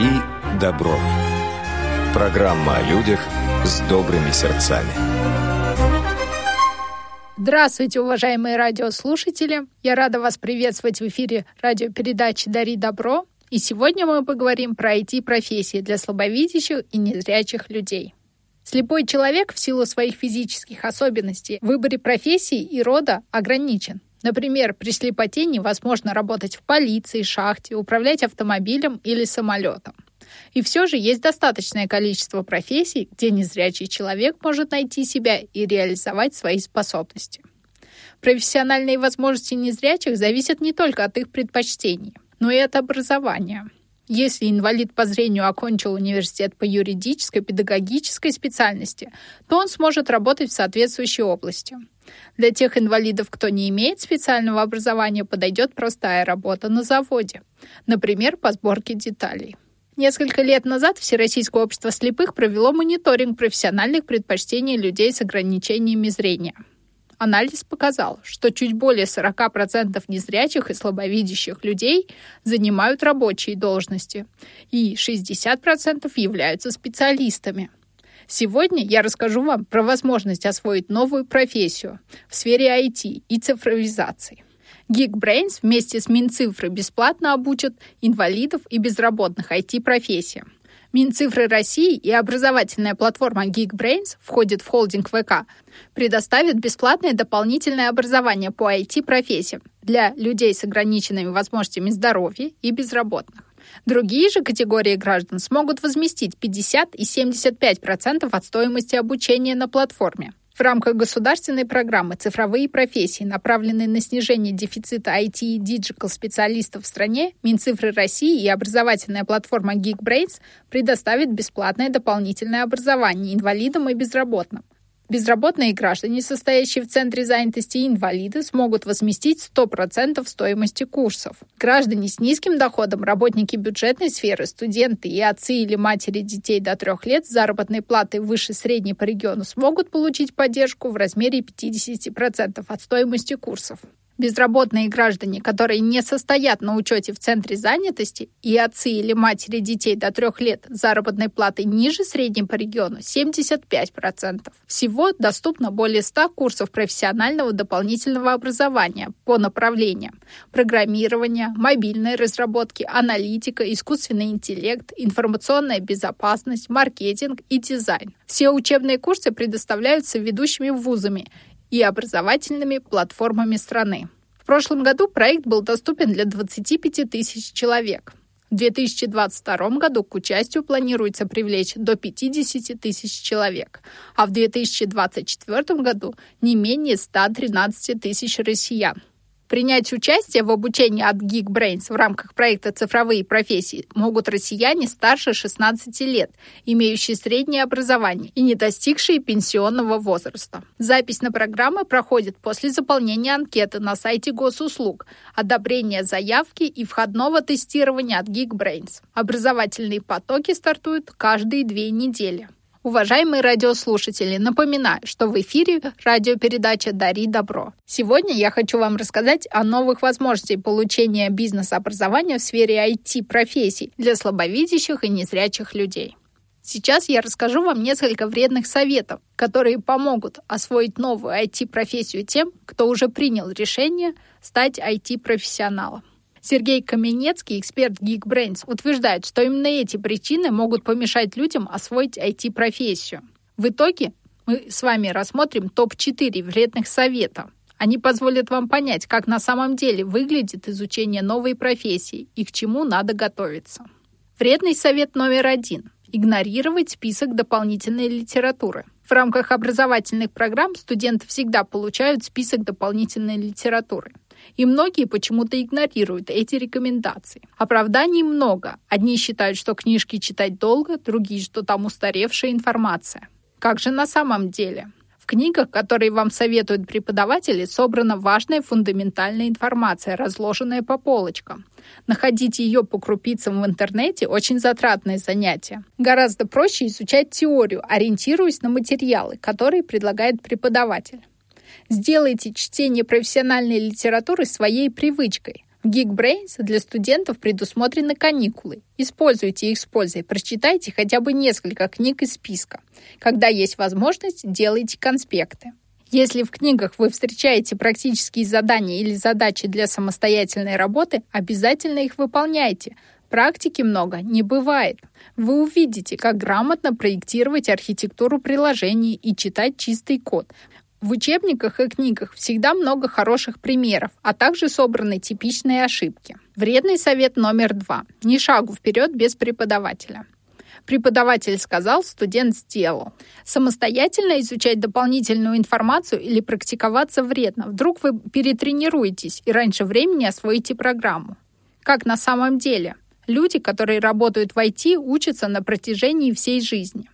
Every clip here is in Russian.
Дари добро. Программа о людях с добрыми сердцами. Здравствуйте, уважаемые радиослушатели! Я рада вас приветствовать в эфире радиопередачи «Дари добро». И сегодня мы поговорим про IT-профессии для слабовидящих и незрячих людей. Слепой человек в силу своих физических особенностей в выборе профессии и рода ограничен. Например, при слепоте невозможно работать в полиции, шахте, управлять автомобилем или самолетом. И все же есть достаточное количество профессий, где незрячий человек может найти себя и реализовать свои способности. Профессиональные возможности незрячих зависят не только от их предпочтений, но и от образования. Если инвалид по зрению окончил университет по юридической, педагогической специальности, то он сможет работать в соответствующей области. Для тех инвалидов, кто не имеет специального образования, подойдет простая работа на заводе, например, по сборке деталей. Несколько лет назад Всероссийское общество слепых провело мониторинг профессиональных предпочтений людей с ограничениями зрения. Анализ показал, что чуть более 40% незрячих и слабовидящих людей занимают рабочие должности, и 60% являются специалистами. Сегодня я расскажу вам про возможность освоить новую профессию в сфере IT и цифровизации. Geekbrains вместе с Минцифры бесплатно обучат инвалидов и безработных IT-профессиям. Минцифры России и образовательная платформа Geekbrains входит в холдинг ВК, предоставит бесплатное дополнительное образование по IT-профессиям для людей с ограниченными возможностями здоровья и безработных. Другие же категории граждан смогут возместить 50 и 75% от стоимости обучения на платформе. В рамках государственной программы «Цифровые профессии», направленные на снижение дефицита IT и digital специалистов в стране, Минцифры России и образовательная платформа Geekbrains предоставит бесплатное дополнительное образование инвалидам и безработным. Безработные граждане, состоящие в Центре занятости и инвалиды, смогут возместить 100% стоимости курсов. Граждане с низким доходом, работники бюджетной сферы, студенты и отцы или матери детей до трех лет с заработной платой выше средней по региону смогут получить поддержку в размере 50% от стоимости курсов. Безработные граждане, которые не состоят на учете в центре занятости, и отцы или матери детей до трех лет заработной платой ниже средней по региону 75%. Всего доступно более 100 курсов профессионального дополнительного образования по направлениям программирование, мобильной разработки, аналитика, искусственный интеллект, информационная безопасность, маркетинг и дизайн. Все учебные курсы предоставляются ведущими вузами и образовательными платформами страны. В прошлом году проект был доступен для 25 тысяч человек. В 2022 году к участию планируется привлечь до 50 тысяч человек, а в 2024 году не менее 113 тысяч россиян. Принять участие в обучении от Geekbrains в рамках проекта «Цифровые профессии» могут россияне старше 16 лет, имеющие среднее образование и не достигшие пенсионного возраста. Запись на программы проходит после заполнения анкеты на сайте госуслуг, одобрения заявки и входного тестирования от Geekbrains. Образовательные потоки стартуют каждые две недели. Уважаемые радиослушатели, напоминаю, что в эфире радиопередача «Дари добро». Сегодня я хочу вам рассказать о новых возможностях получения бизнес-образования в сфере IT-профессий для слабовидящих и незрячих людей. Сейчас я расскажу вам несколько вредных советов, которые помогут освоить новую IT-профессию тем, кто уже принял решение стать IT-профессионалом. Сергей Каменецкий, эксперт Geekbrains, утверждает, что именно эти причины могут помешать людям освоить IT-профессию. В итоге мы с вами рассмотрим топ-4 вредных советов. Они позволят вам понять, как на самом деле выглядит изучение новой профессии и к чему надо готовиться. Вредный совет номер один – игнорировать список дополнительной литературы. В рамках образовательных программ студенты всегда получают список дополнительной литературы. И многие почему-то игнорируют эти рекомендации. Оправданий много. Одни считают, что книжки читать долго, другие, что там устаревшая информация. Как же на самом деле? В книгах, которые вам советуют преподаватели, собрана важная фундаментальная информация, разложенная по полочкам. Находить ее по крупицам в интернете – очень затратное занятие. Гораздо проще изучать теорию, ориентируясь на материалы, которые предлагает преподаватель. Сделайте чтение профессиональной литературы своей привычкой. В Geekbrains для студентов предусмотрены каникулы. Используйте их с пользой. Прочитайте хотя бы несколько книг из списка. Когда есть возможность, делайте конспекты. Если в книгах вы встречаете практические задания или задачи для самостоятельной работы, обязательно их выполняйте. Практики много не бывает. Вы увидите, как грамотно проектировать архитектуру приложений и читать чистый код. В учебниках и книгах всегда много хороших примеров, а также собраны типичные ошибки. Вредный совет номер два. Ни шагу вперед без преподавателя. Преподаватель сказал, студент сделал. Самостоятельно изучать дополнительную информацию или практиковаться вредно. Вдруг вы перетренируетесь и раньше времени освоите программу. Как на самом деле? Люди, которые работают в IT, учатся на протяжении всей жизни.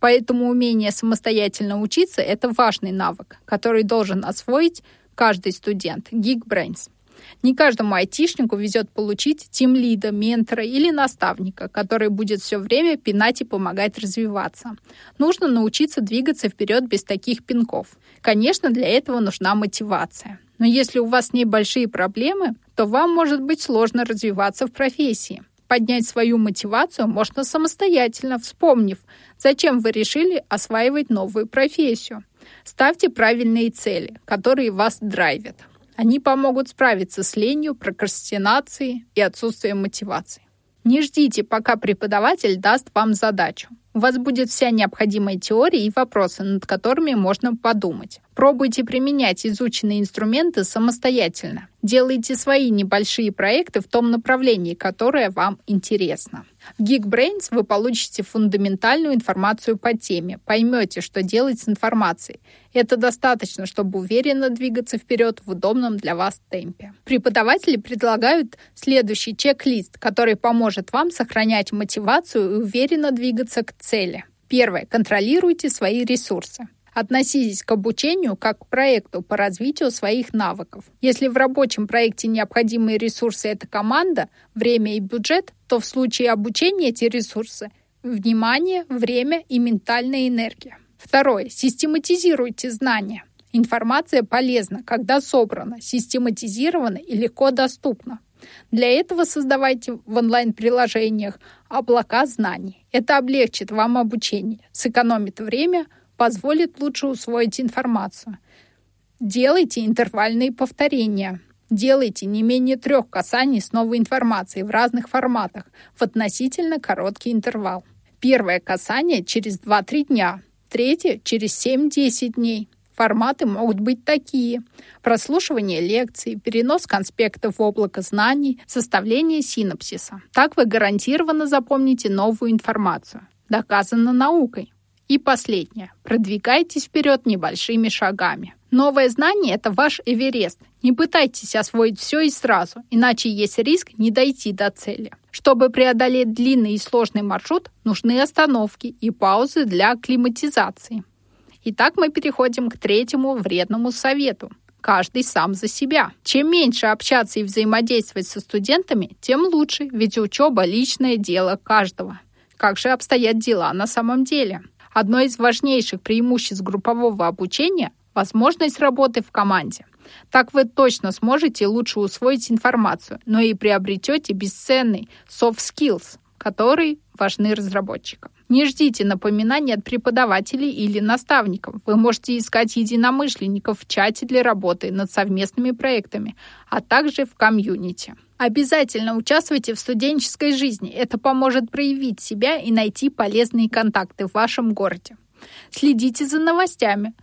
Поэтому умение самостоятельно учиться – это важный навык, который должен освоить каждый студент. Geekbrains. Не каждому айтишнику везет получить тим-лида, ментора или наставника, который будет все время пинать и помогать развиваться. Нужно научиться двигаться вперед без таких пинков. Конечно, для этого нужна мотивация. Но если у вас с ней большие проблемы, то вам может быть сложно развиваться в профессии. Поднять свою мотивацию можно самостоятельно, вспомнив, зачем вы решили осваивать новую профессию. Ставьте правильные цели, которые вас драйвят. Они помогут справиться с ленью, прокрастинацией и отсутствием мотивации. Не ждите, пока преподаватель даст вам задачу. У вас будет вся необходимая теория и вопросы, над которыми можно подумать. Пробуйте применять изученные инструменты самостоятельно. Делайте свои небольшие проекты в том направлении, которое вам интересно. В Geekbrains вы получите фундаментальную информацию по теме, поймете, что делать с информацией. Это достаточно, чтобы уверенно двигаться вперед в удобном для вас темпе. Преподаватели предлагают следующий чек-лист, который поможет вам сохранять мотивацию и уверенно двигаться к цели. Первое. Контролируйте свои ресурсы. Относитесь к обучению как к проекту по развитию своих навыков. Если в рабочем проекте необходимые ресурсы – это команда, время и бюджет, то в случае обучения эти ресурсы – внимание, время и ментальная энергия. Второе. Систематизируйте знания. Информация полезна, когда собрана, систематизирована и легко доступна. Для этого создавайте в онлайн-приложениях облака знаний. Это облегчит вам обучение, сэкономит время – позволит лучше усвоить информацию. Делайте интервальные повторения. Делайте не менее трех касаний с новой информацией в разных форматах в относительно короткий интервал. Первое касание через 2-3 дня, третье через 7-10 дней. Форматы могут быть такие. Прослушивание лекций, перенос конспектов в облако знаний, составление синапсиса. Так вы гарантированно запомните новую информацию. Доказано наукой. И последнее. Продвигайтесь вперед небольшими шагами. Новое знание – это ваш Эверест. Не пытайтесь освоить все и сразу, иначе есть риск не дойти до цели. Чтобы преодолеть длинный и сложный маршрут, нужны остановки и паузы для акклиматизации. Итак, мы переходим к третьему вредному совету. Каждый сам за себя. Чем меньше общаться и взаимодействовать со студентами, тем лучше, ведь учеба – личное дело каждого. Как же обстоят дела на самом деле? Одно из важнейших преимуществ группового обучения – возможность работы в команде. Так вы точно сможете лучше усвоить информацию, но и приобретете бесценный soft skills, который важны разработчикам. Не ждите напоминаний от преподавателей или наставников. Вы можете искать единомышленников в чате для работы над совместными проектами, а также в комьюнити. Обязательно участвуйте в студенческой жизни. Это поможет проявить себя и найти полезные контакты в вашем городе. Следите за новостями,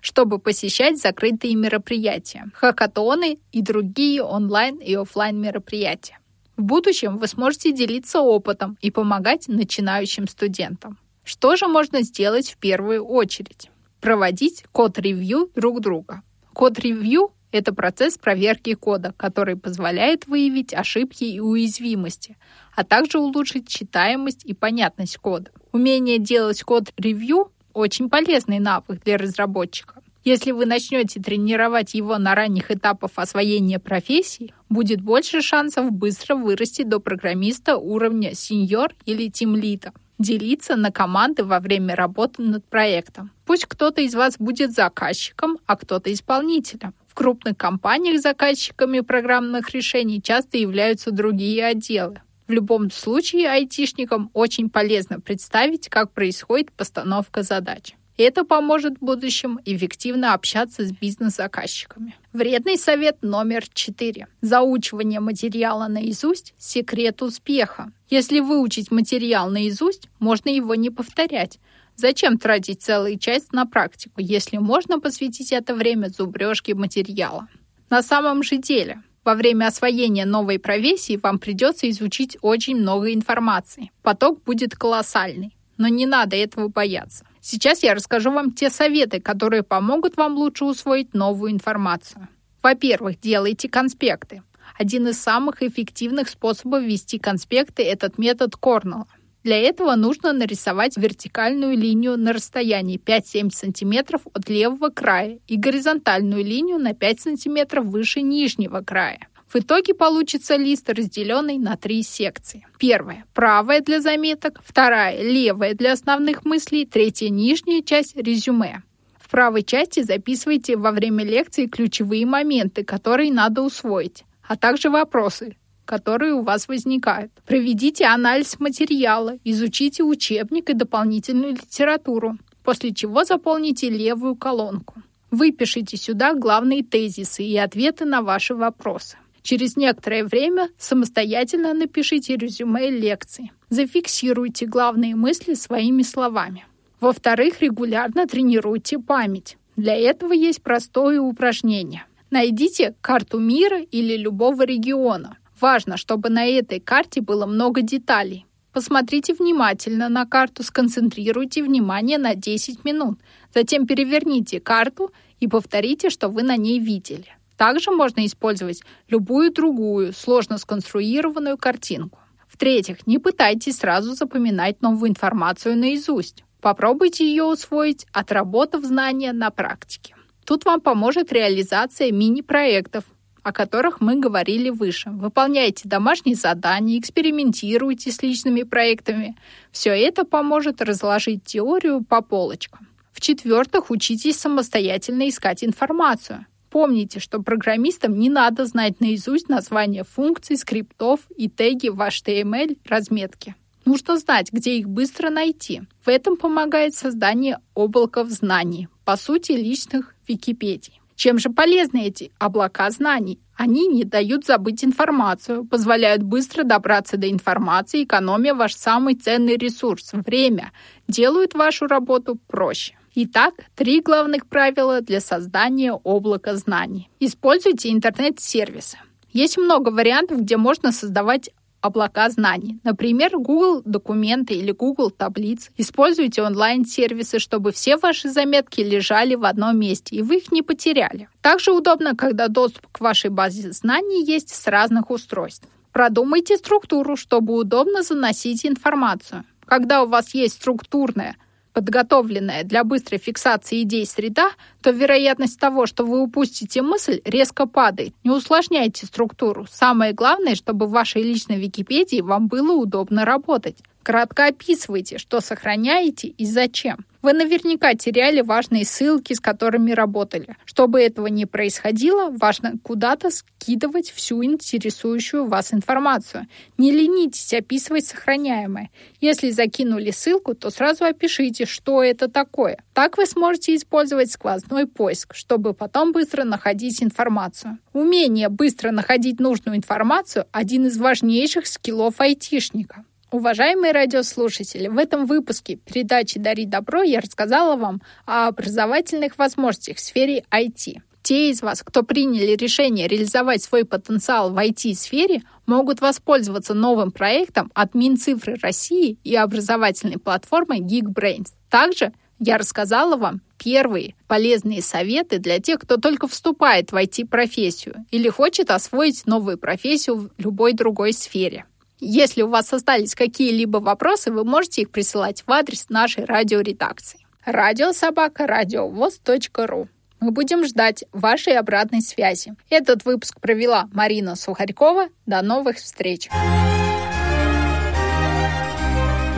чтобы посещать закрытые мероприятия, хакатоны и другие онлайн и офлайн мероприятия. В будущем вы сможете делиться опытом и помогать начинающим студентам. Что же можно сделать в первую очередь? Проводить код-ревью друг друга. Код-ревью это процесс проверки кода, который позволяет выявить ошибки и уязвимости, а также улучшить читаемость и понятность кода. Умение делать код-ревью – очень полезный навык для разработчика. Если вы начнете тренировать его на ранних этапах освоения профессии, будет больше шансов быстро вырасти до программиста уровня сеньор или тимлида делиться на команды во время работы над проектом. Пусть кто-то из вас будет заказчиком, а кто-то исполнителем. В крупных компаниях заказчиками программных решений часто являются другие отделы. В любом случае айтишникам очень полезно представить, как происходит постановка задач. Это поможет в будущем эффективно общаться с бизнес-заказчиками. Вредный совет номер четыре. Заучивание материала наизусть – секрет успеха. Если выучить материал наизусть, можно его не повторять. Зачем тратить целый час на практику, если можно посвятить это время зубрежке материала? На самом же деле, во время освоения новой профессии вам придется изучить очень много информации. Поток будет колоссальный, но не надо этого бояться. Сейчас я расскажу вам те советы, которые помогут вам лучше усвоить новую информацию. Во-первых, делайте конспекты. Один из самых эффективных способов вести конспекты – этот метод Корнелла. Для этого нужно нарисовать вертикальную линию на расстоянии 5-7 см от левого края и горизонтальную линию на 5 см выше нижнего края. В итоге получится лист, разделенный на три секции. Первая – правая для заметок, вторая – левая для основных мыслей, третья – нижняя часть – резюме. В правой части записывайте во время лекции ключевые моменты, которые надо усвоить, а также вопросы, которые у вас возникают. Проведите анализ материала, изучите учебник и дополнительную литературу, после чего заполните левую колонку. Выпишите сюда главные тезисы и ответы на ваши вопросы. Через некоторое время самостоятельно напишите резюме лекции. Зафиксируйте главные мысли своими словами. Во-вторых, регулярно тренируйте память. Для этого есть простое упражнение. Найдите карту мира или любого региона. Важно, чтобы на этой карте было много деталей. Посмотрите внимательно на карту, сконцентрируйте внимание на 10 минут. Затем переверните карту и повторите, что вы на ней видели. Также можно использовать любую другую сложно сконструированную картинку. В-третьих, не пытайтесь сразу запоминать новую информацию наизусть. Попробуйте ее усвоить, отработав знания на практике. Тут вам поможет реализация мини-проектов, о которых мы говорили выше. Выполняйте домашние задания, экспериментируйте с личными проектами. Все это поможет разложить теорию по полочкам. В-четвертых, учитесь самостоятельно искать информацию. Помните, что программистам не надо знать наизусть названия функций, скриптов и теги в HTML разметке. Нужно знать, где их быстро найти. В этом помогает создание облаков знаний, по сути, личных Википедий. Чем же полезны эти облака знаний? Они не дают забыть информацию, позволяют быстро добраться до информации, экономя ваш самый ценный ресурс – время, делают вашу работу проще. Итак, три главных правила для создания облака знаний. Используйте интернет-сервисы. Есть много вариантов, где можно создавать облака знаний. Например, Google документы или Google таблиц. Используйте онлайн-сервисы, чтобы все ваши заметки лежали в одном месте, и вы их не потеряли. Также удобно, когда доступ к вашей базе знаний есть с разных устройств. Продумайте структуру, чтобы удобно заносить информацию. Когда у вас есть структурная подготовленная для быстрой фиксации идей среда, то вероятность того, что вы упустите мысль, резко падает. Не усложняйте структуру. Самое главное, чтобы в вашей личной Википедии вам было удобно работать. Кратко описывайте, что сохраняете и зачем. Вы наверняка теряли важные ссылки, с которыми работали. Чтобы этого не происходило, важно куда-то скидывать всю интересующую вас информацию. Не ленитесь описывать сохраняемое. Если закинули ссылку, то сразу опишите, что это такое. Так вы сможете использовать сквозной поиск, чтобы потом быстро находить информацию. Умение быстро находить нужную информацию – один из важнейших скиллов айтишника. Уважаемые радиослушатели, в этом выпуске передачи «Дари добро» я рассказала вам о образовательных возможностях в сфере IT. Те из вас, кто приняли решение реализовать свой потенциал в IT-сфере, могут воспользоваться новым проектом от Минцифры России и образовательной платформы Geekbrains. Также я рассказала вам первые полезные советы для тех, кто только вступает в IT-профессию или хочет освоить новую профессию в любой другой сфере. Если у вас остались какие-либо вопросы, вы можете их присылать в адрес нашей радиоредакции. Радиособака радиовоз.ру мы будем ждать вашей обратной связи. Этот выпуск провела Марина Сухарькова. До новых встреч.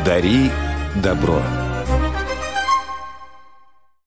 Дари добро.